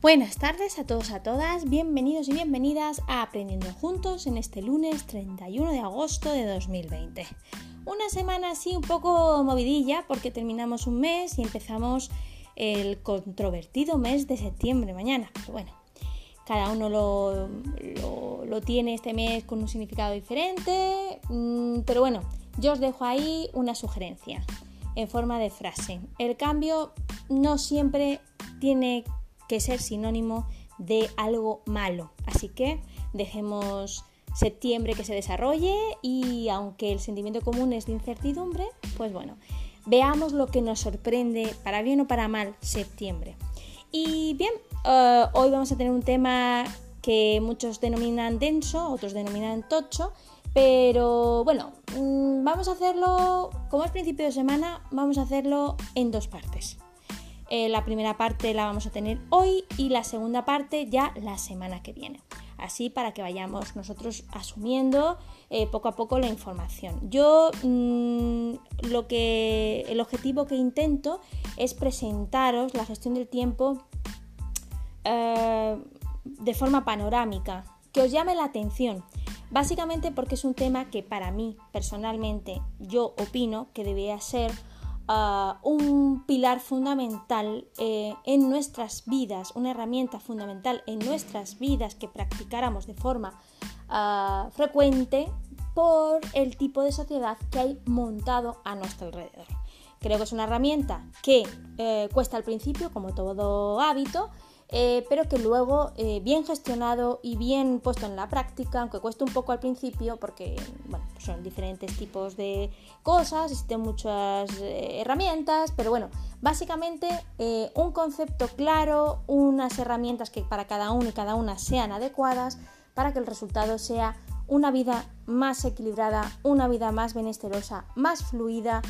Buenas tardes a todos, a todas, bienvenidos y bienvenidas a Aprendiendo Juntos en este lunes 31 de agosto de 2020. Una semana así un poco movidilla porque terminamos un mes y empezamos el controvertido mes de septiembre mañana. Pero bueno, cada uno lo, lo, tiene este mes con un significado diferente, mm, pero bueno, yo os dejo ahí una sugerencia en forma de frase. El cambio no siempre tiene que ser sinónimo de algo malo. Así que dejemos septiembre que se desarrolle y aunque el sentimiento común es de incertidumbre, pues bueno, veamos lo que nos sorprende, para bien o para mal, septiembre. Y bien, eh, hoy vamos a tener un tema que muchos denominan denso, otros denominan tocho, pero bueno, mm, vamos a hacerlo, como es principio de semana, vamos a hacerlo en dos partes. Eh, la primera parte la vamos a tener hoy y la segunda parte ya la semana que viene. Así para que vayamos nosotros asumiendo eh, poco a poco la información. Yo mm, lo que el objetivo que intento es presentaros la gestión del tiempo eh, de forma panorámica, que os llame la atención. Básicamente porque es un tema que para mí personalmente yo opino que debería ser un pilar fundamental eh, en nuestras vidas, una herramienta fundamental en nuestras vidas que practicáramos de forma ah, frecuente por el tipo de sociedad que hay montado a nuestro alrededor. Creo que es una herramienta que eh, cuesta al principio, como todo hábito, eh, pero que luego eh, bien gestionado y bien puesto en la práctica, aunque cueste un poco al principio porque son diferentes tipos de cosas, existen muchas eh, herramientas, pero bueno, básicamente un concepto claro, unas herramientas que para cada uno y cada una sean adecuadas para que el resultado sea una vida más equilibrada, una vida más benesterosa, más fluida,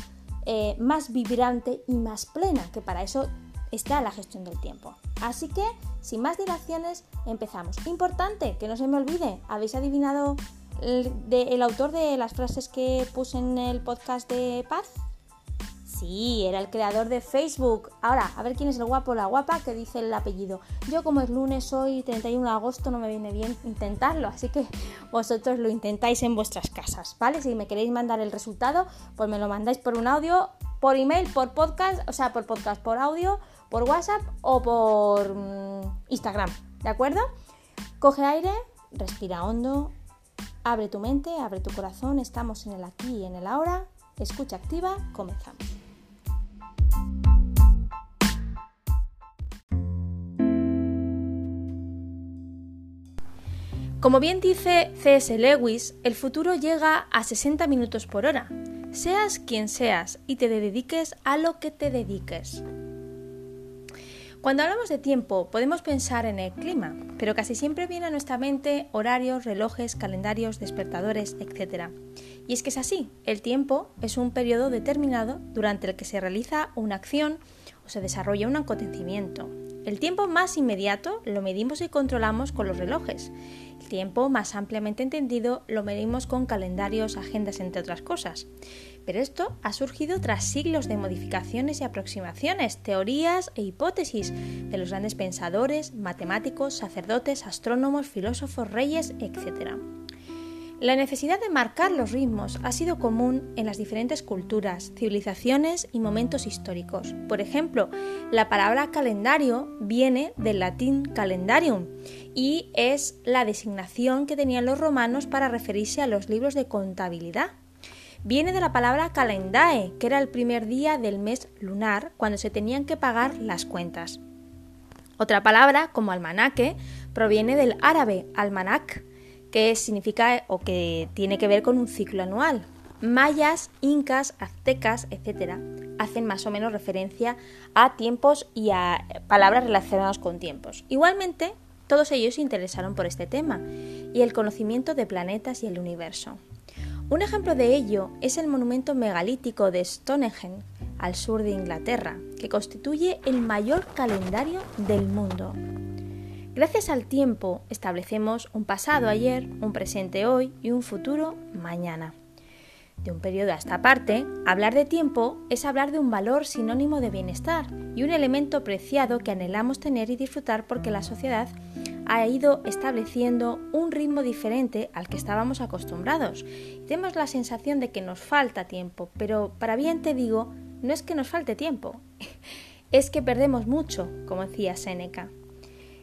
más vibrante y más plena, que para eso está la gestión del tiempo. Así que, sin más dilaciones, empezamos. Importante, que no se me olvide, ¿habéis adivinado el, autor de las frases que puse en el podcast de Paz? Sí, era el creador de Facebook. Ahora, a ver quién es el guapo o la guapa que dice el apellido. Yo como es lunes, hoy 31 de agosto, no me viene bien intentarlo, así que vosotros lo intentáis en vuestras casas, ¿vale? Si me queréis mandar el resultado, pues me lo mandáis por un audio, por email, por podcast, o sea, por podcast, por audio por WhatsApp o por mm, Instagram, ¿de acuerdo? Coge aire, respira hondo, abre tu mente, abre tu corazón, estamos en el aquí y en el ahora, escucha activa, comenzamos. Como bien dice C.S. Lewis, el futuro llega a 60 minutos por hora, seas quien seas y te dediques a lo que te dediques. Cuando hablamos de tiempo podemos pensar en el clima, pero casi siempre viene a nuestra mente horarios, relojes, calendarios, despertadores, etc. Y es que es así, el tiempo es un periodo determinado durante el que se realiza una acción o se desarrolla un acontecimiento. El tiempo más inmediato lo medimos y controlamos con los relojes. El tiempo más ampliamente entendido lo medimos con calendarios, agendas, entre otras cosas. Pero esto ha surgido tras siglos de modificaciones y aproximaciones, teorías e hipótesis de los grandes pensadores, matemáticos, sacerdotes, astrónomos, filósofos, reyes, etc. La necesidad de marcar los ritmos ha sido común en las diferentes culturas, civilizaciones y momentos históricos. Por ejemplo, la palabra calendario viene del latín calendarium y es la designación que tenían los romanos para referirse a los libros de contabilidad viene de la palabra calendae, que era el primer día del mes lunar cuando se tenían que pagar las cuentas. Otra palabra, como almanaque, proviene del árabe almanac, que significa o que tiene que ver con un ciclo anual. Mayas, incas, aztecas, etc., hacen más o menos referencia a tiempos y a palabras relacionadas con tiempos. Igualmente, todos ellos se interesaron por este tema y el conocimiento de planetas y el universo. Un ejemplo de ello es el monumento megalítico de Stonehenge, al sur de Inglaterra, que constituye el mayor calendario del mundo. Gracias al tiempo establecemos un pasado ayer, un presente hoy y un futuro mañana. De un periodo a esta parte, hablar de tiempo es hablar de un valor sinónimo de bienestar y un elemento preciado que anhelamos tener y disfrutar porque la sociedad ha ido estableciendo un ritmo diferente al que estábamos acostumbrados. tenemos la sensación de que nos falta tiempo, pero para bien te digo, no es que nos falte tiempo, es que perdemos mucho, como decía Séneca.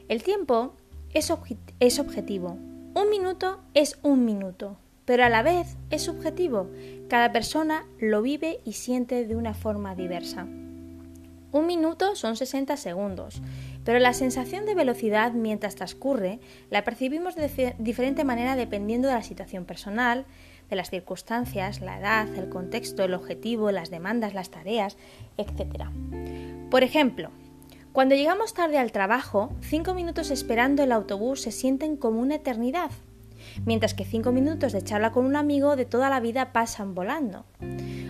El tiempo es, es objetivo. Un minuto es un minuto, pero a la vez es subjetivo. Cada persona lo vive y siente de una forma diversa. Un minuto son 60 segundos, pero la sensación de velocidad mientras transcurre la percibimos de diferente manera dependiendo de la situación personal, de las circunstancias, la edad, el contexto, el objetivo, las demandas, las tareas, etc. Por ejemplo, cuando llegamos tarde al trabajo, cinco minutos esperando el autobús se sienten como una eternidad, mientras que cinco minutos de charla con un amigo de toda la vida pasan volando.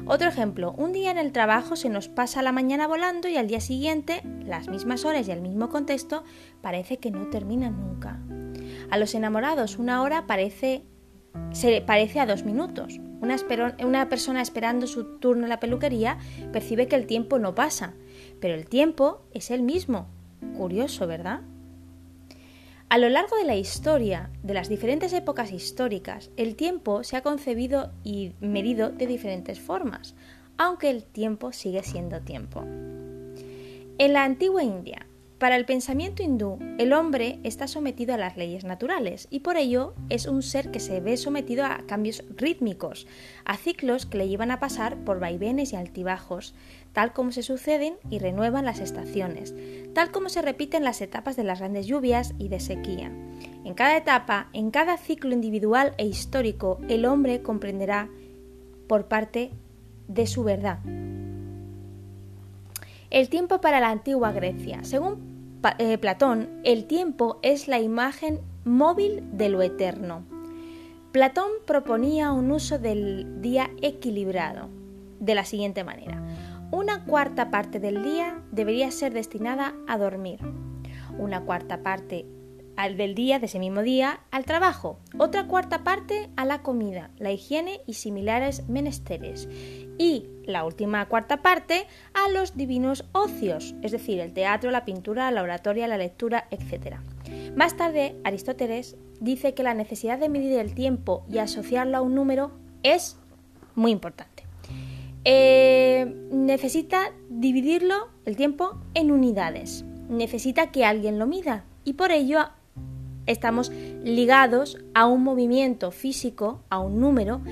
Otro ejemplo, un día en el trabajo se nos pasa la mañana volando y al día siguiente, las mismas horas y el mismo contexto, parece que no terminan nunca. A los enamorados una hora parece, se parece a dos minutos. Una persona esperando su turno en la peluquería percibe que el tiempo no pasa, pero el tiempo es el mismo. Curioso, ¿verdad? A lo largo de la historia, de las diferentes épocas históricas, el tiempo se ha concebido y medido de diferentes formas, aunque el tiempo sigue siendo tiempo. En la antigua India, para el pensamiento hindú, el hombre está sometido a las leyes naturales y por ello es un ser que se ve sometido a cambios rítmicos, a ciclos que le llevan a pasar por vaivenes y altibajos, tal como se suceden y renuevan las estaciones, tal como se repiten las etapas de las grandes lluvias y de sequía. En cada etapa, en cada ciclo individual e histórico, el hombre comprenderá por parte de su verdad, el tiempo para la antigua Grecia. Según eh, Platón, el tiempo es la imagen móvil de lo eterno. Platón proponía un uso del día equilibrado de la siguiente manera. Una cuarta parte del día debería ser destinada a dormir, una cuarta parte del día, de ese mismo día, al trabajo, otra cuarta parte a la comida, la higiene y similares menesteres, y la última cuarta parte a los divinos ocios, es decir, el teatro, la pintura, la oratoria, la lectura, etc. Más tarde, Aristóteles dice que la necesidad de medir el tiempo y asociarlo a un número es muy importante. Eh, necesita dividirlo, el tiempo, en unidades. Necesita que alguien lo mida y por ello estamos ligados a un movimiento físico, a un número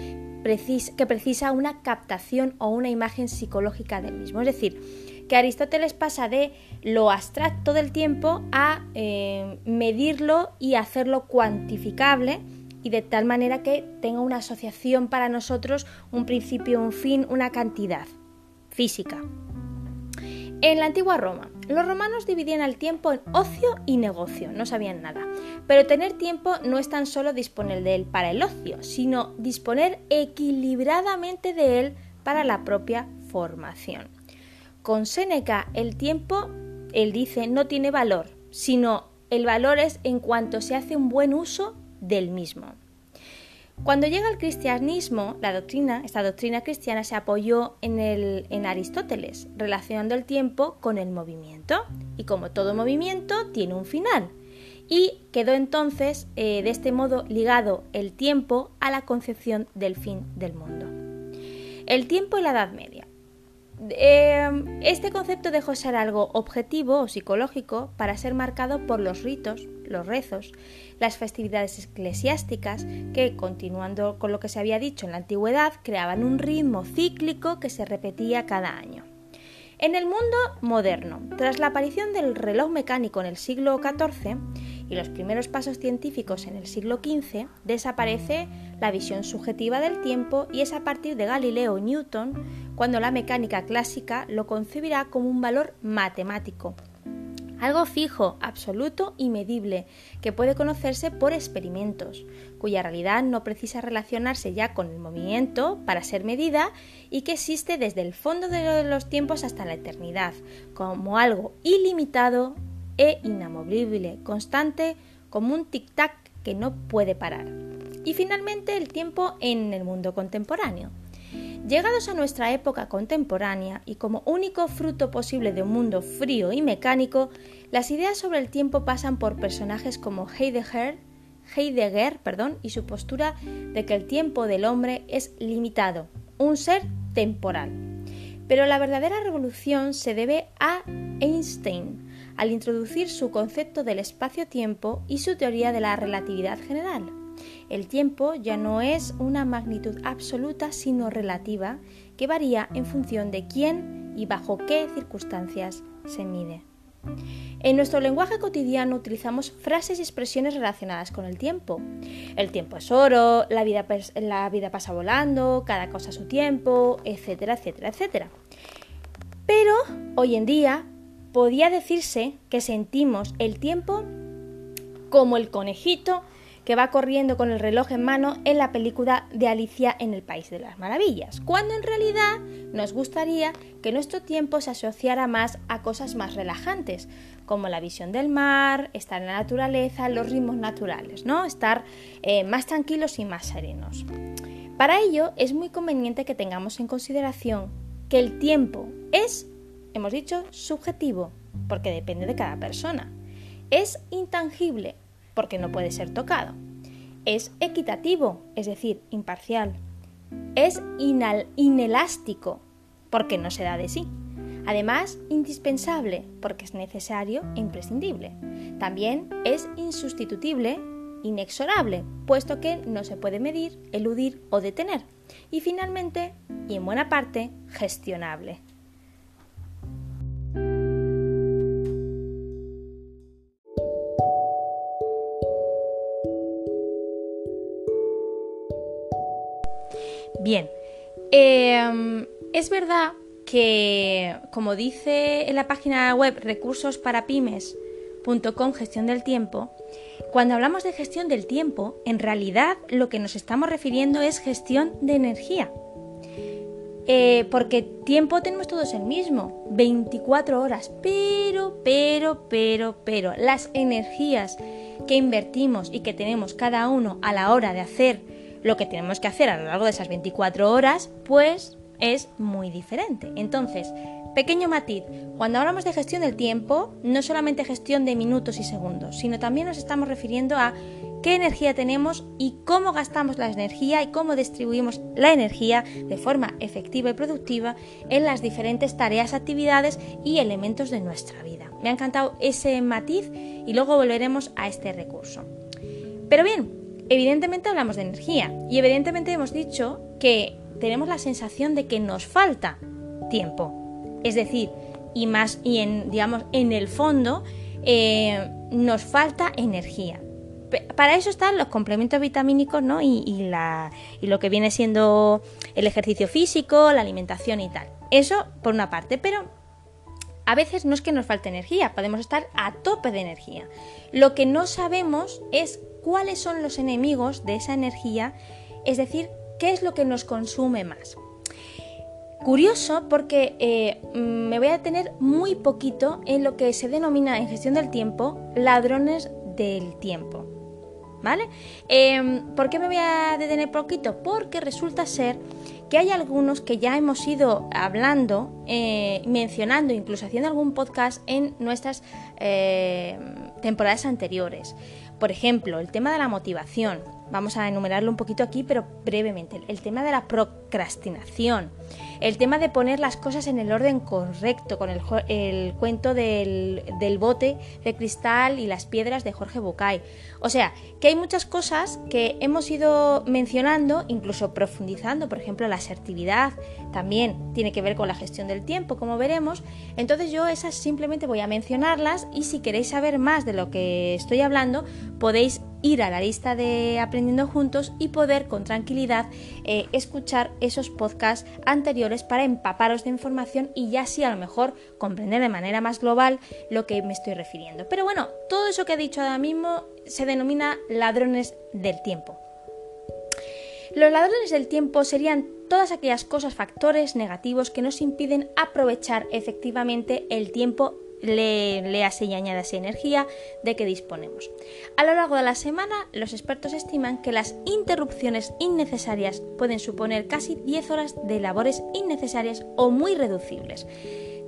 que precisa una captación o una imagen psicológica del mismo. Es decir, que Aristóteles pasa de lo abstracto del tiempo a eh, medirlo y hacerlo cuantificable y de tal manera que tenga una asociación para nosotros, un principio, un fin, una cantidad física. En la antigua Roma, los romanos dividían el tiempo en ocio y negocio, no sabían nada. Pero tener tiempo no es tan solo disponer de él para el ocio, sino disponer equilibradamente de él para la propia formación. Con Séneca el tiempo, él dice, no tiene valor, sino el valor es en cuanto se hace un buen uso del mismo. Cuando llega el cristianismo, la doctrina, esta doctrina cristiana se apoyó en, el, en Aristóteles, relacionando el tiempo con el movimiento. Y como todo movimiento, tiene un final. Y quedó entonces eh, de este modo ligado el tiempo a la concepción del fin del mundo. El tiempo y la Edad Media. Em, este concepto dejó de ser algo objetivo o psicológico para ser marcado por los ritos, los rezos, las festividades eclesiásticas que, continuando con lo que se había dicho en la antigüedad, creaban un ritmo cíclico que se repetía cada año. En el mundo moderno, tras la aparición del reloj mecánico en el siglo XIV y los primeros pasos científicos en el siglo XV, desaparece la visión subjetiva del tiempo y es a partir de Galileo Newton cuando la mecánica clásica lo concebirá como un valor matemático, algo fijo, absoluto y medible, que puede conocerse por experimentos, cuya realidad no precisa relacionarse ya con el movimiento para ser medida y que existe desde el fondo de los tiempos hasta la eternidad, como algo ilimitado e inamovible, constante, como un tic-tac que no puede parar. Y finalmente el tiempo en el mundo contemporáneo. Llegados a nuestra época contemporánea y como único fruto posible de un mundo frío y mecánico, las ideas sobre el tiempo pasan por personajes como Heidegger, Heidegger perdón, y su postura de que el tiempo del hombre es limitado, un ser temporal. Pero la verdadera revolución se debe a Einstein, al introducir su concepto del espacio-tiempo y su teoría de la relatividad general. El tiempo ya no es una magnitud absoluta, sino relativa, que varía en función de quién y bajo qué circunstancias se mide. En nuestro lenguaje cotidiano utilizamos frases y expresiones relacionadas con el tiempo. El tiempo es oro, la vida, la vida pasa volando, cada cosa a su tiempo, etcétera, etcétera, etcétera. Pero hoy en día podía decirse que sentimos el tiempo como el conejito que va corriendo con el reloj en mano en la película de Alicia en el País de las Maravillas, cuando en realidad nos gustaría que nuestro tiempo se asociara más a cosas más relajantes, como la visión del mar, estar en la naturaleza, los ritmos naturales, ¿no? Estar eh, más tranquilos y más serenos. Para ello es muy conveniente que tengamos en consideración que el tiempo es, hemos dicho, subjetivo, porque depende de cada persona. Es intangible, porque no puede ser tocado. Es equitativo, es decir, imparcial. Es inelástico, porque no se da de sí. Además, indispensable, porque es necesario e imprescindible. También es insustitutible, inexorable, puesto que no se puede medir, eludir o detener. Y finalmente, y en buena parte, gestionable. Bien, em, es verdad que, como dice en la página web recursosparapymes.com gestión del tiempo, cuando hablamos de gestión del tiempo, en realidad lo que nos estamos refiriendo es gestión de energía. Eh, porque tiempo tenemos todos el mismo, 24 horas, pero, pero, pero, pero, las energías que invertimos y que tenemos cada uno a la hora de hacer lo que tenemos que hacer a lo largo de esas 24 horas, pues es muy diferente. Entonces, pequeño matiz, cuando hablamos de gestión del tiempo, no solamente gestión de minutos y segundos, sino también nos estamos refiriendo a qué energía tenemos y cómo gastamos la energía y cómo distribuimos la energía de forma efectiva y productiva en las diferentes tareas, actividades y elementos de nuestra vida. Me ha encantado ese matiz y luego volveremos a este recurso. Pero bien, Evidentemente hablamos de energía y evidentemente hemos dicho que tenemos la sensación de que nos falta tiempo. Es decir, y más, y en, digamos, en el fondo eh, nos falta energía. Para eso están los complementos vitamínicos ¿no? y, la, y lo que viene siendo el ejercicio físico, la alimentación y tal. Eso por una parte, pero a veces no es que nos falte energía, podemos estar a tope de energía. Lo que no sabemos es cuáles son los enemigos de esa energía, es decir, qué es lo que nos consume más. Curioso porque eh, me voy a detener muy poquito en lo que se denomina en gestión del tiempo ladrones del tiempo. ¿Vale? Em, ¿Por qué me voy a detener poquito? Porque resulta ser que hay algunos que ya hemos ido hablando, eh, mencionando, incluso haciendo algún podcast en nuestras eh, temporadas anteriores. Por ejemplo, el tema de la motivación. Vamos a enumerarlo un poquito aquí, pero brevemente. El tema de la procrastinación. El tema de poner las cosas en el orden correcto, con el, cuento del, del, bote de cristal y las piedras de Jorge Bucay. O sea, que hay muchas cosas que hemos ido mencionando, incluso profundizando. Por ejemplo, la asertividad también tiene que ver con la gestión del tiempo, como veremos. Entonces yo esas simplemente voy a mencionarlas y si queréis saber más de lo que estoy hablando, podéis ir a la lista de Aprendiendo Juntos y poder con tranquilidad eh, escuchar esos podcasts anteriores para empaparos de información y ya sí a lo mejor comprender de manera más global lo que me estoy refiriendo. Pero bueno, todo eso que he dicho ahora mismo se denomina ladrones del tiempo. Los ladrones del tiempo serían todas aquellas cosas, factores negativos que nos impiden aprovechar efectivamente el tiempo le, léase y añádase energía de que disponemos. A lo largo de la semana, los expertos estiman que las interrupciones innecesarias pueden suponer casi 10 horas de labores innecesarias o muy reducibles.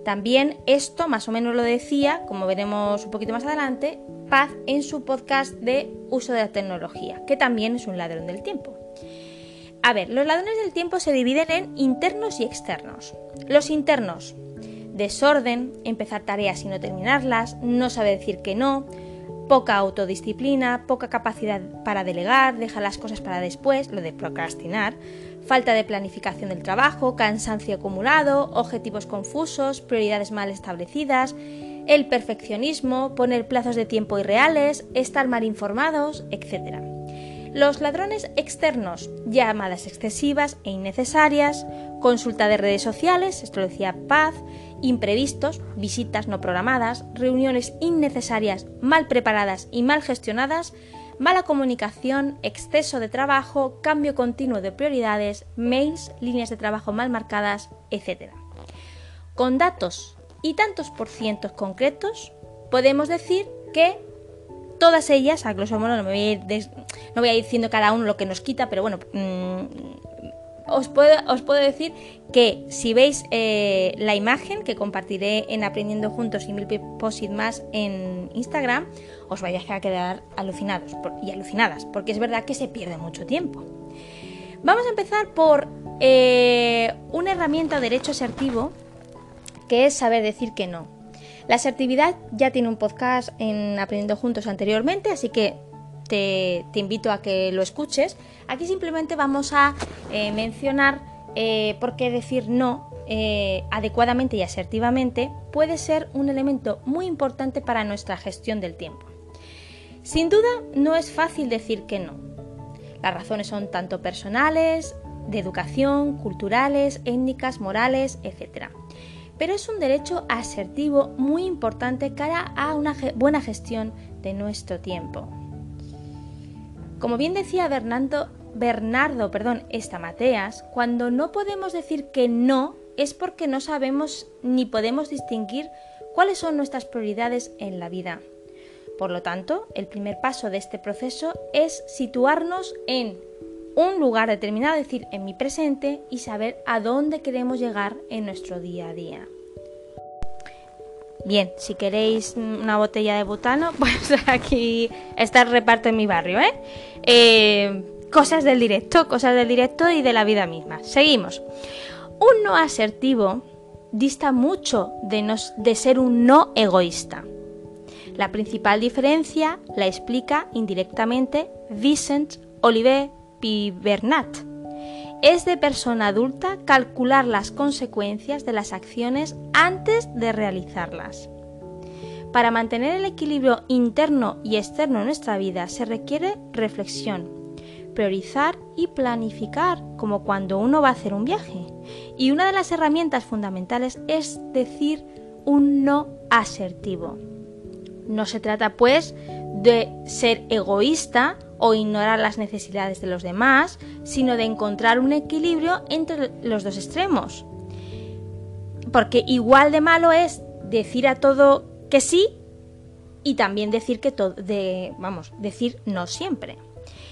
También esto más o menos lo decía, como veremos un poquito más adelante, Paz en su podcast de uso de la tecnología, que también es un ladrón del tiempo. A ver, los ladrones del tiempo se dividen en internos y externos. Los internos, desorden, empezar tareas y no terminarlas, no saber decir que no, poca autodisciplina, poca capacidad para delegar, dejar las cosas para después, lo de procrastinar, falta de planificación del trabajo, cansancio acumulado, objetivos confusos, prioridades mal establecidas, el perfeccionismo, poner plazos de tiempo irreales, estar mal informados, etc. Los ladrones externos, llamadas excesivas e innecesarias, consulta de redes sociales, esto lo decía Paz, imprevistos, visitas no programadas, reuniones innecesarias, mal preparadas y mal gestionadas, mala comunicación, exceso de trabajo, cambio continuo de prioridades, mails, líneas de trabajo mal marcadas, etc. Con datos y tantos por cientos concretos, podemos decir que todas ellas, a grosso modo, no, me voy a ir no voy a ir diciendo cada uno lo que nos quita, pero bueno, mm, os, puedo, decir que si veis eh, la imagen que compartiré en Aprendiendo Juntos y Mil Posit más en Instagram, os vais a quedar alucinados y alucinadas, porque es verdad que se pierde mucho tiempo. Vamos a empezar por eh, una herramienta o derecho asertivo que es saber decir que no. La asertividad ya tiene un podcast en Aprendiendo Juntos anteriormente, así que te, invito a que lo escuches. Aquí simplemente vamos a eh, mencionar eh, por qué decir no eh, adecuadamente y asertivamente puede ser un elemento muy importante para nuestra gestión del tiempo. Sin duda, no es fácil decir que no. Las razones son tanto personales, de educación, culturales, étnicas, morales, etc pero es un derecho asertivo muy importante cara a una buena gestión de nuestro tiempo. Como bien decía Bernardo, Bernardo perdón, Estamateas, cuando no podemos decir que no es porque no sabemos ni podemos distinguir cuáles son nuestras prioridades en la vida. Por lo tanto, el primer paso de este proceso es situarnos en un lugar determinado, es decir, en mi presente y saber a dónde queremos llegar en nuestro día a día. Bien, si queréis una botella de butano, pues aquí está el reparto en mi barrio, ¿eh? ¿eh? Cosas del directo, cosas del directo y de la vida misma. Seguimos. Un no asertivo dista mucho de, de ser un no egoísta. La principal diferencia la explica indirectamente Vincent Olivier Pibernat. Es de persona adulta calcular las consecuencias de las acciones antes de realizarlas. Para mantener el equilibrio interno y externo en nuestra vida se requiere reflexión, priorizar y planificar, como cuando uno va a hacer un viaje. Y una de las herramientas fundamentales es decir un no asertivo. No se trata, pues, de ser egoísta o ignorar las necesidades de los demás, sino de encontrar un equilibrio entre los dos extremos. Porque igual de malo es decir a todo que sí y también decir que todo de vamos, decir no siempre.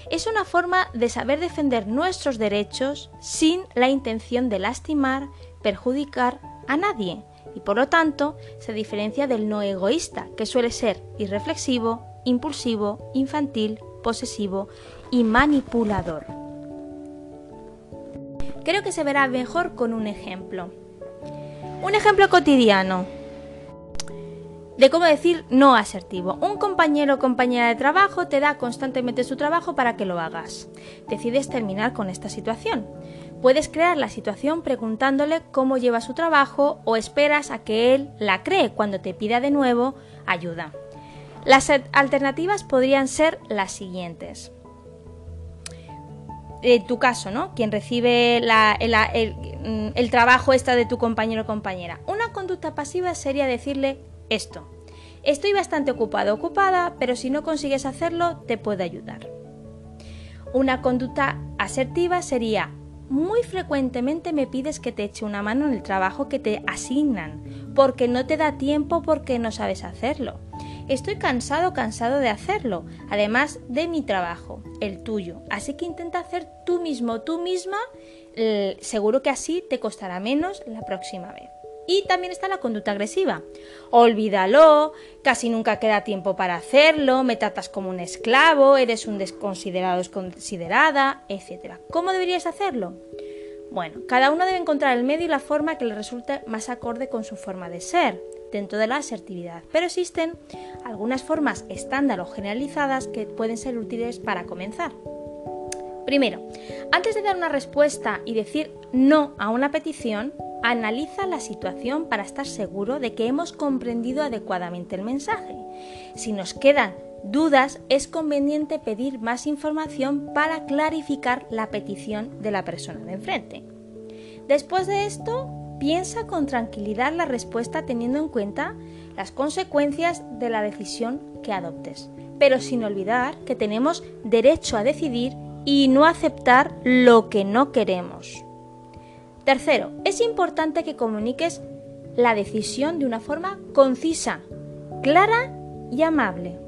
Es una forma de saber defender nuestros derechos sin la intención de lastimar, perjudicar a nadie y por lo tanto se diferencia del no egoísta, que suele ser irreflexivo, impulsivo, infantil, posesivo y manipulador. Creo que se verá mejor con un ejemplo. Un ejemplo cotidiano de cómo decir no asertivo. Un compañero o compañera de trabajo te da constantemente su trabajo para que lo hagas. Decides terminar con esta situación. Puedes crear la situación preguntándole cómo lleva su trabajo o esperas a que él la cree cuando te pida de nuevo ayuda. Las alternativas podrían ser las siguientes. En tu caso, ¿no? Quien recibe mm, el, trabajo esta de tu compañero o compañera. Una conducta pasiva sería decirle esto. Estoy bastante ocupado ocupada, pero si no consigues hacerlo, te puedo ayudar. Una conducta asertiva sería muy frecuentemente me pides que te eche una mano en el trabajo que te asignan, porque no te da tiempo porque no sabes hacerlo. Estoy cansado, cansado de hacerlo, además de mi trabajo, el tuyo. Así que intenta hacer tú mismo, tú misma, eh, seguro que así te costará menos la próxima vez. Y también está la conducta agresiva. Olvídalo, casi nunca queda tiempo para hacerlo, me tratas como un esclavo, eres un desconsiderado, desconsiderada, etc. ¿Cómo deberías hacerlo? Bueno, cada uno debe encontrar el medio y la forma que le resulte más acorde con su forma de ser dentro de la asertividad, pero existen algunas formas estándar o generalizadas que pueden ser útiles para comenzar. Primero, antes de dar una respuesta y decir no a una petición, analiza la situación para estar seguro de que hemos comprendido adecuadamente el mensaje. Si nos quedan dudas, es conveniente pedir más información para clarificar la petición de la persona de enfrente. Después de esto, piensa con tranquilidad la respuesta teniendo en cuenta las consecuencias de la decisión que adoptes, pero sin olvidar que tenemos derecho a decidir y no aceptar lo que no queremos. Tercero, es importante que comuniques la decisión de una forma concisa, clara y amable.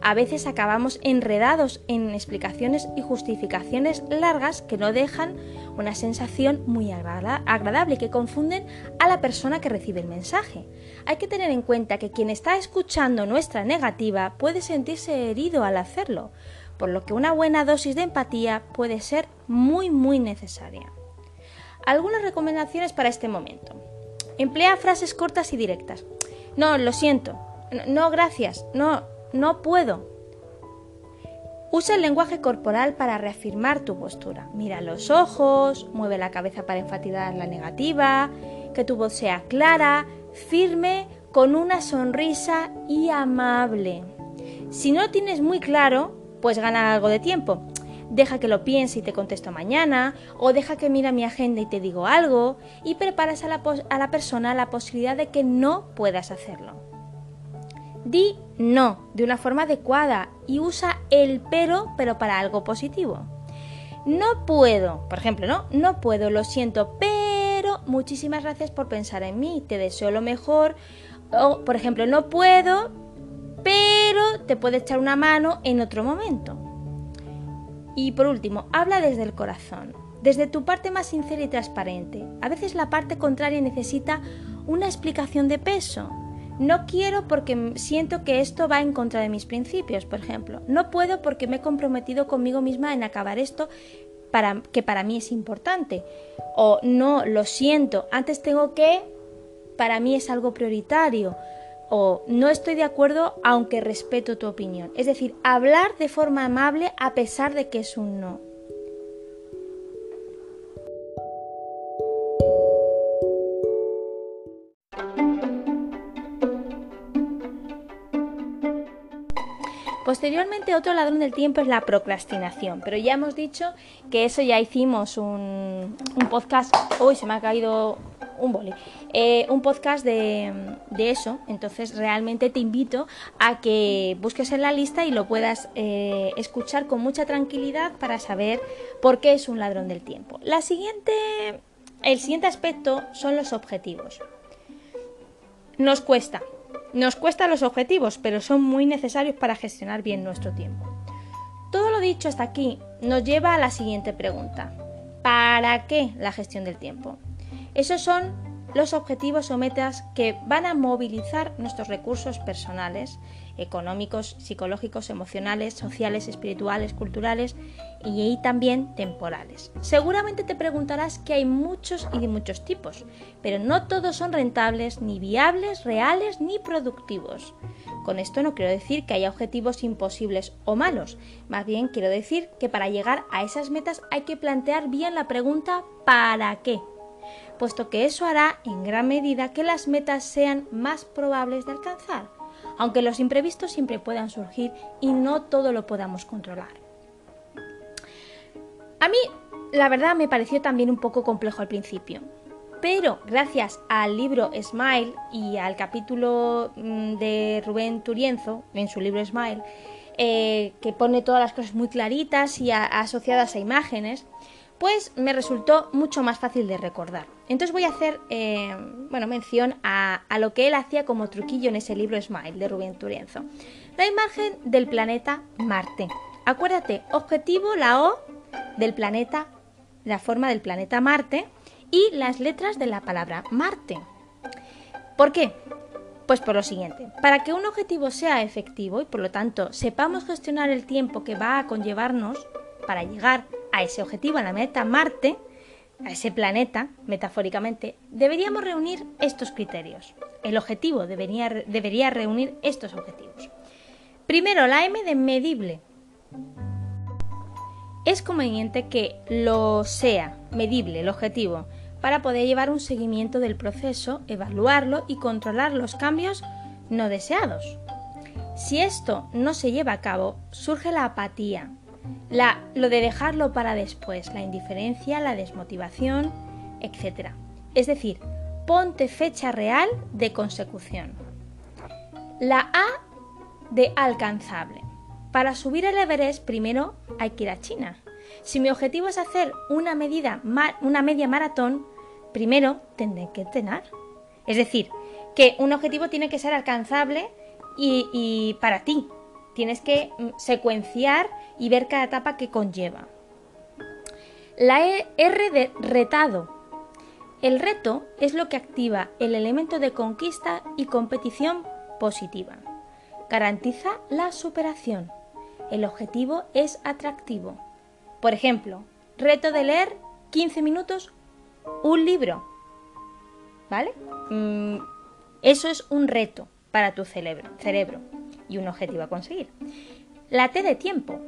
A veces acabamos enredados en explicaciones y justificaciones largas que no dejan una sensación muy agradable y que confunden a la persona que recibe el mensaje. Hay que tener en cuenta que quien está escuchando nuestra negativa puede sentirse herido al hacerlo, por lo que una buena dosis de empatía puede ser muy muy necesaria. Algunas recomendaciones para este momento. Emplea frases cortas y directas. No, lo siento. No, gracias. No, no puedo. Usa el lenguaje corporal para reafirmar tu postura. Mira los ojos, mueve la cabeza para enfatizar la negativa, que tu voz sea clara, firme, con una sonrisa y amable. Si no tienes muy claro, pues gana algo de tiempo. Deja que lo piense y te contesto mañana, o deja que mira mi agenda y te digo algo, y preparas a la, a la persona la posibilidad de que no puedas hacerlo. Di no de una forma adecuada y usa el pero, pero para algo positivo. No puedo, por ejemplo, ¿no? No puedo, lo siento, pero muchísimas gracias por pensar en mí, te deseo lo mejor. O, por ejemplo, no puedo, pero te puede echar una mano en otro momento. Y por último, habla desde el corazón, desde tu parte más sincera y transparente. A veces la parte contraria necesita una explicación de peso no quiero porque siento que esto va en contra de mis principios, por ejemplo. No puedo porque me he comprometido conmigo misma en acabar esto para, que para mí es importante. O no, lo siento, antes tengo que, para mí es algo prioritario. O no estoy de acuerdo aunque respeto tu opinión. Es decir, hablar de forma amable a pesar de que es un no. Posteriormente, otro ladrón del tiempo es la procrastinación, pero ya hemos dicho que eso ya hicimos un, podcast. Uy, se me ha caído un boli. Eh, un podcast de, eso, entonces realmente te invito a que busques en la lista y lo puedas eh, escuchar con mucha tranquilidad para saber por qué es un ladrón del tiempo. La siguiente, el siguiente aspecto son los objetivos. Nos cuesta, nos cuesta los objetivos, pero son muy necesarios para gestionar bien nuestro tiempo. Todo lo dicho hasta aquí nos lleva a la siguiente pregunta. ¿Para qué la gestión del tiempo? Esos son los objetivos o metas que van a movilizar nuestros recursos personales, económicos, psicológicos, emocionales, sociales, espirituales, culturales y también temporales. Seguramente te preguntarás que hay muchos y de muchos tipos, pero no todos son rentables, ni viables, reales, ni productivos. Con esto no quiero decir que haya objetivos imposibles o malos, más bien quiero decir que para llegar a esas metas hay que plantear bien la pregunta ¿para qué? puesto que eso hará en gran medida que las metas sean más probables de alcanzar, aunque los imprevistos siempre puedan surgir y no todo lo podamos controlar. A mí, la verdad, me pareció también un poco complejo al principio, pero gracias al libro Smile y al capítulo mm, de Rubén Turienzo en su libro Smile, eh, que pone todas las cosas muy claritas y asociadas a imágenes, pues me resultó mucho más fácil de recordar. Entonces voy a hacer eh, bueno, mención a, a, lo que él hacía como truquillo en ese libro Smile de Rubén Turienzo. La imagen del planeta Marte. Acuérdate, objetivo, la O del planeta, la forma del planeta Marte y las letras de la palabra Marte. ¿Por qué? Pues por lo siguiente, para que un objetivo sea efectivo y por lo tanto sepamos gestionar el tiempo que va a conllevarnos para llegar a ese objetivo, a la meta Marte, a ese planeta, metafóricamente, deberíamos reunir estos criterios. El objetivo debería, debería reunir estos objetivos. Primero, la M de medible. Es conveniente que lo sea, medible, el objetivo, para poder llevar un seguimiento del proceso, evaluarlo y controlar los cambios no deseados. Si esto no se lleva a cabo, surge la apatía, la, lo de dejarlo para después, la indiferencia, la desmotivación, etc. Es decir, ponte fecha real de consecución. La A de alcanzable. Para subir el Everest primero hay que ir a China. Si mi objetivo es hacer una, medida, una media maratón, primero tendré que entrenar. Es decir, que un objetivo tiene que ser alcanzable y, para ti. Tienes que mm, secuenciar y ver cada etapa que conlleva. La e, R de retado. El reto es lo que activa el elemento de conquista y competición positiva. Garantiza la superación. El objetivo es atractivo. Por ejemplo, reto de leer 15 minutos un libro. ¿Vale? Mm, eso es un reto para tu cerebro, cerebro y un objetivo a conseguir. La T de tiempo.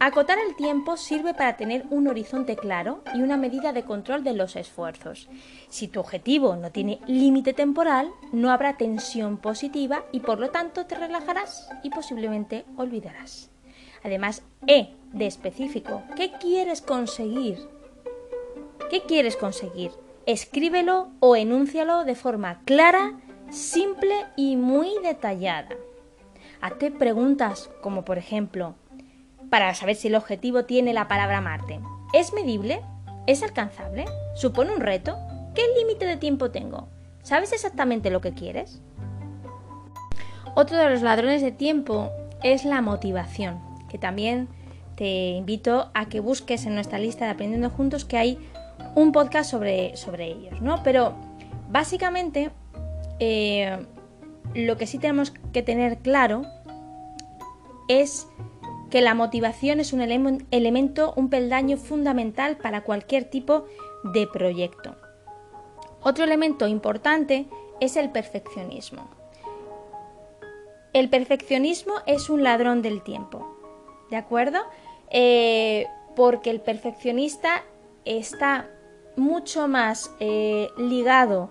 Acotar el tiempo sirve para tener un horizonte claro y una medida de control de los esfuerzos. Si tu objetivo no tiene límite temporal, no habrá tensión positiva y por lo tanto te relajarás y posiblemente olvidarás. Además, E de específico. ¿Qué quieres conseguir? ¿Qué quieres conseguir? Escríbelo o enúncialo de forma clara, simple y muy detallada. Hazte preguntas como por ejemplo, para saber si el objetivo tiene la palabra Marte. ¿Es medible? ¿Es alcanzable? ¿Supone un reto? ¿Qué límite de tiempo tengo? ¿Sabes exactamente lo que quieres? Otro de los ladrones de tiempo es la motivación, que también te invito a que busques en nuestra lista de Aprendiendo Juntos que hay un podcast sobre, sobre ellos, ¿no? Pero básicamente eh, lo que sí tenemos que tener claro es que la motivación es un elemento, un peldaño fundamental para cualquier tipo de proyecto. Otro elemento importante es el perfeccionismo. El perfeccionismo es un ladrón del tiempo, ¿de acuerdo? Eh, porque el perfeccionista está mucho más eh, ligado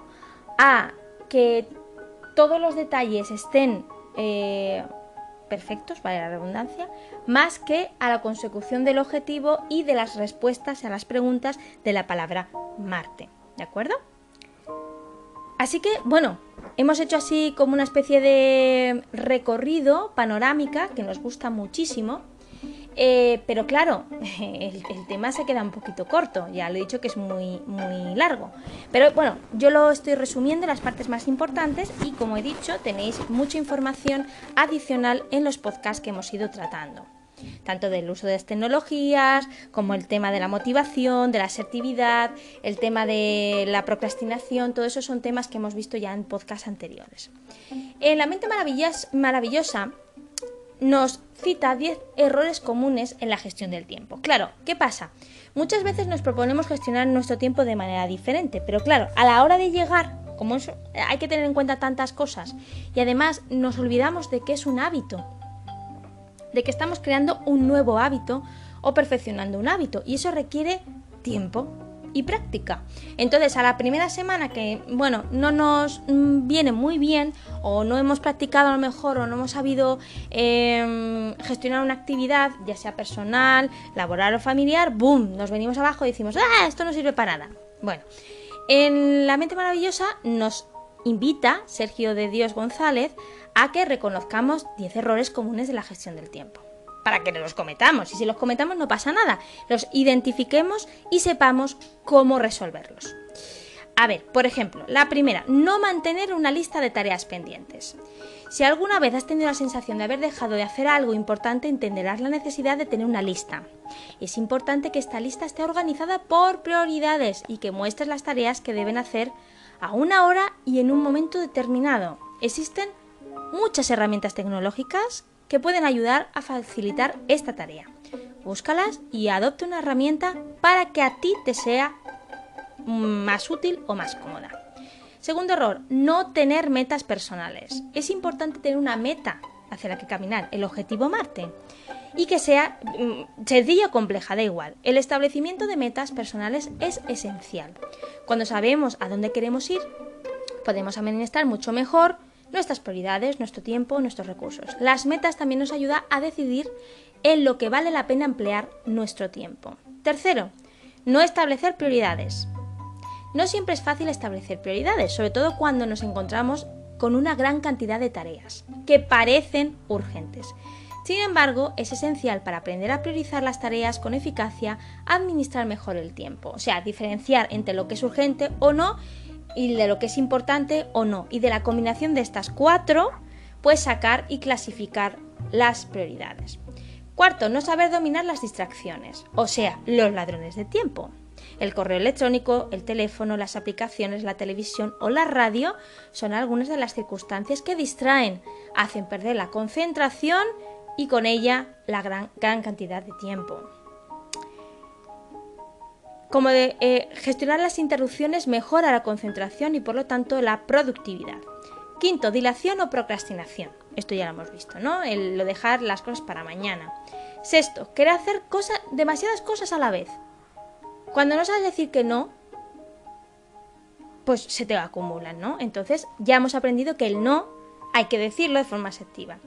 a que todos los detalles estén eh, perfectos, vale la redundancia, más que a la consecución del objetivo y de las respuestas a las preguntas de la palabra Marte. ¿De acuerdo? Así que, bueno, hemos hecho así como una especie de recorrido panorámica que nos gusta muchísimo eh, pero claro, el, tema se queda un poquito corto, ya lo he dicho que es muy, muy largo. Pero bueno, yo lo estoy resumiendo en las partes más importantes y como he dicho, tenéis mucha información adicional en los podcasts que hemos ido tratando. Tanto del uso de las tecnologías, como el tema de la motivación, de la asertividad, el tema de la procrastinación, todo eso son temas que hemos visto ya en podcasts anteriores. En la mente maravillosa nos cita 10 errores comunes en la gestión del tiempo. Claro, ¿qué pasa? Muchas veces nos proponemos gestionar nuestro tiempo de manera diferente, pero claro, a la hora de llegar, como eso, hay que tener en cuenta tantas cosas y además nos olvidamos de que es un hábito, de que estamos creando un nuevo hábito o perfeccionando un hábito y eso requiere tiempo y práctica. Entonces, a la primera semana que, bueno, no nos viene muy bien o no hemos practicado a lo mejor o no hemos sabido em, gestionar una actividad, ya sea personal, laboral o familiar, ¡boom! Nos venimos abajo y decimos, ¡ah! Esto no sirve para nada. Bueno, en La Mente Maravillosa nos invita Sergio de Dios González a que reconozcamos 10 errores comunes de la gestión del tiempo para que no los cometamos. Y si los cometamos no pasa nada. Los identifiquemos y sepamos cómo resolverlos. A ver, por ejemplo, la primera, no mantener una lista de tareas pendientes. Si alguna vez has tenido la sensación de haber dejado de hacer algo importante, entenderás la necesidad de tener una lista. Es importante que esta lista esté organizada por prioridades y que muestres las tareas que deben hacer a una hora y en un momento determinado. Existen muchas herramientas tecnológicas que pueden ayudar a facilitar esta tarea. Búscalas y adopte una herramienta para que a ti te sea más útil o más cómoda. Segundo error, no tener metas personales. Es importante tener una meta hacia la que caminar, el objetivo Marte, y que sea mm, sencilla o compleja, da igual. El establecimiento de metas personales es esencial. Cuando sabemos a dónde queremos ir, podemos administrar mucho mejor nuestras prioridades, nuestro tiempo, nuestros recursos. Las metas también nos ayudan a decidir en lo que vale la pena emplear nuestro tiempo. Tercero, no establecer prioridades. No siempre es fácil establecer prioridades, sobre todo cuando nos encontramos con una gran cantidad de tareas que parecen urgentes. Sin embargo, es esencial para aprender a priorizar las tareas con eficacia, administrar mejor el tiempo, o sea, diferenciar entre lo que es urgente o no y de lo que es importante o no. Y de la combinación de estas cuatro, pues sacar y clasificar las prioridades. Cuarto, no saber dominar las distracciones, o sea, los ladrones de tiempo. El correo electrónico, el teléfono, las aplicaciones, la televisión o la radio son algunas de las circunstancias que distraen, hacen perder la concentración y con ella la gran, cantidad de tiempo. Como de, eh, gestionar las interrupciones mejora la concentración y por lo tanto la productividad. Quinto, dilación o procrastinación. Esto ya lo hemos visto, ¿no? El, lo dejar las cosas para mañana. Sexto, querer hacer demasiadas cosas a la vez. Cuando no sabes decir que no, pues se te acumulan, ¿no? Entonces ya hemos aprendido que el no hay que decirlo de forma asertiva.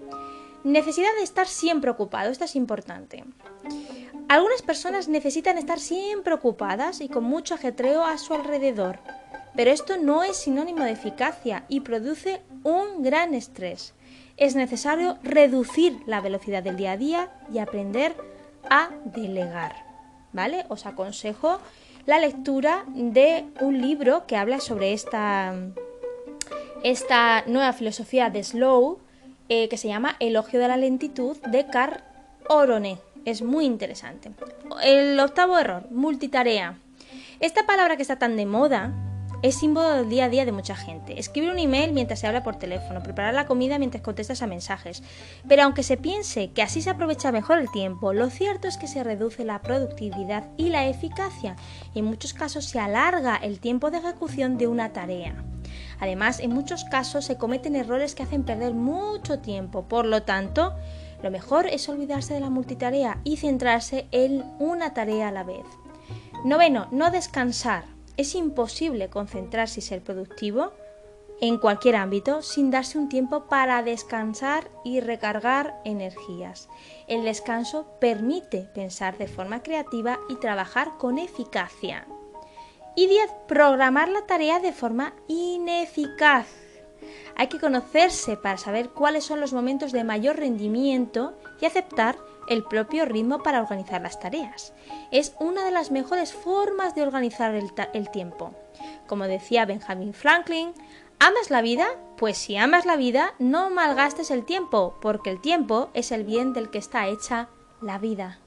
Necesidad de estar siempre ocupado, esto es importante. Algunas personas necesitan estar siempre ocupadas y con mucho ajetreo a su alrededor, pero esto no es sinónimo de eficacia y produce un gran estrés. Es necesario reducir la velocidad del día a día y aprender a delegar. ¿vale? Os aconsejo la lectura de un libro que habla sobre esta, esta nueva filosofía de Slow, eh, que se llama Elogio de la lentitud, de Carl Orone. Es muy interesante. El octavo error, multitarea. Esta palabra que está tan de moda es símbolo del día a día de mucha gente. Escribir un email mientras se habla por teléfono, preparar la comida mientras contestas a mensajes. Pero aunque se piense que así se aprovecha mejor el tiempo, lo cierto es que se reduce la productividad y la eficacia. En muchos casos se alarga el tiempo de ejecución de una tarea. Además, en muchos casos se cometen errores que hacen perder mucho tiempo. Por lo tanto, lo mejor es olvidarse de la multitarea y centrarse en una tarea a la vez. Noveno, no descansar. Es imposible concentrarse y ser productivo en cualquier ámbito sin darse un tiempo para descansar y recargar energías. El descanso permite pensar de forma creativa y trabajar con eficacia. Y 10. Programar la tarea de forma ineficaz. Hay que conocerse para saber cuáles son los momentos de mayor rendimiento y aceptar el propio ritmo para organizar las tareas. Es una de las mejores formas de organizar el, tiempo. Como decía Benjamin Franklin, ¿amas la vida? Pues si amas la vida, no malgastes el tiempo, porque el tiempo es el bien del que está hecha la vida.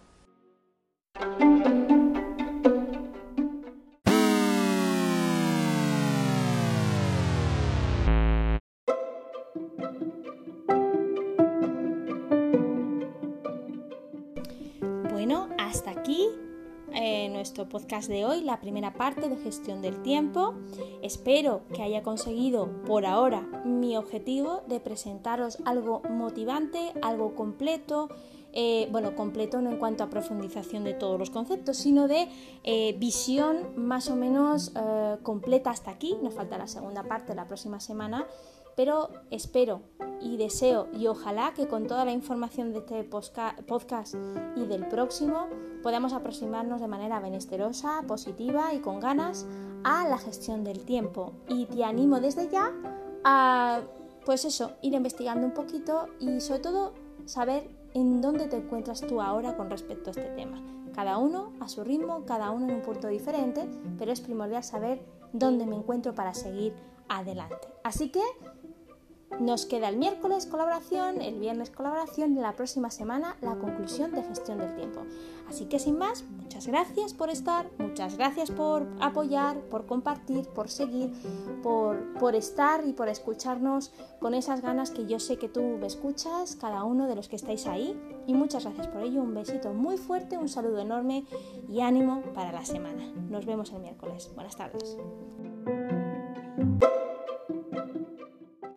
Podcast de hoy, la primera parte de gestión del tiempo. Espero que haya conseguido por ahora mi objetivo de presentaros algo motivante, algo completo. Eh, bueno, completo no en cuanto a profundización de todos los conceptos, sino de eh, visión más o menos completa hasta aquí. Nos falta la segunda parte la próxima semana pero espero y deseo y ojalá que con toda la información de este podcast y del próximo podamos aproximarnos de manera benesterosa, positiva y con ganas a la gestión del tiempo. Y te animo desde ya a, pues eso, ir investigando un poquito y sobre todo saber en dónde te encuentras tú ahora con respecto a este tema. Cada uno a su ritmo, cada uno en un punto diferente, pero es primordial saber dónde me encuentro para seguir adelante. Así que nos queda el miércoles colaboración, el viernes colaboración y la próxima semana la conclusión de gestión del tiempo. Así que sin más, muchas gracias por estar, muchas gracias por apoyar, por compartir, por seguir, por, por estar y por escucharnos con esas ganas que yo sé que tú me escuchas, cada uno de los que estáis ahí. Y muchas gracias por ello, un besito muy fuerte, un saludo enorme y ánimo para la semana. Nos vemos el miércoles. Buenas tardes.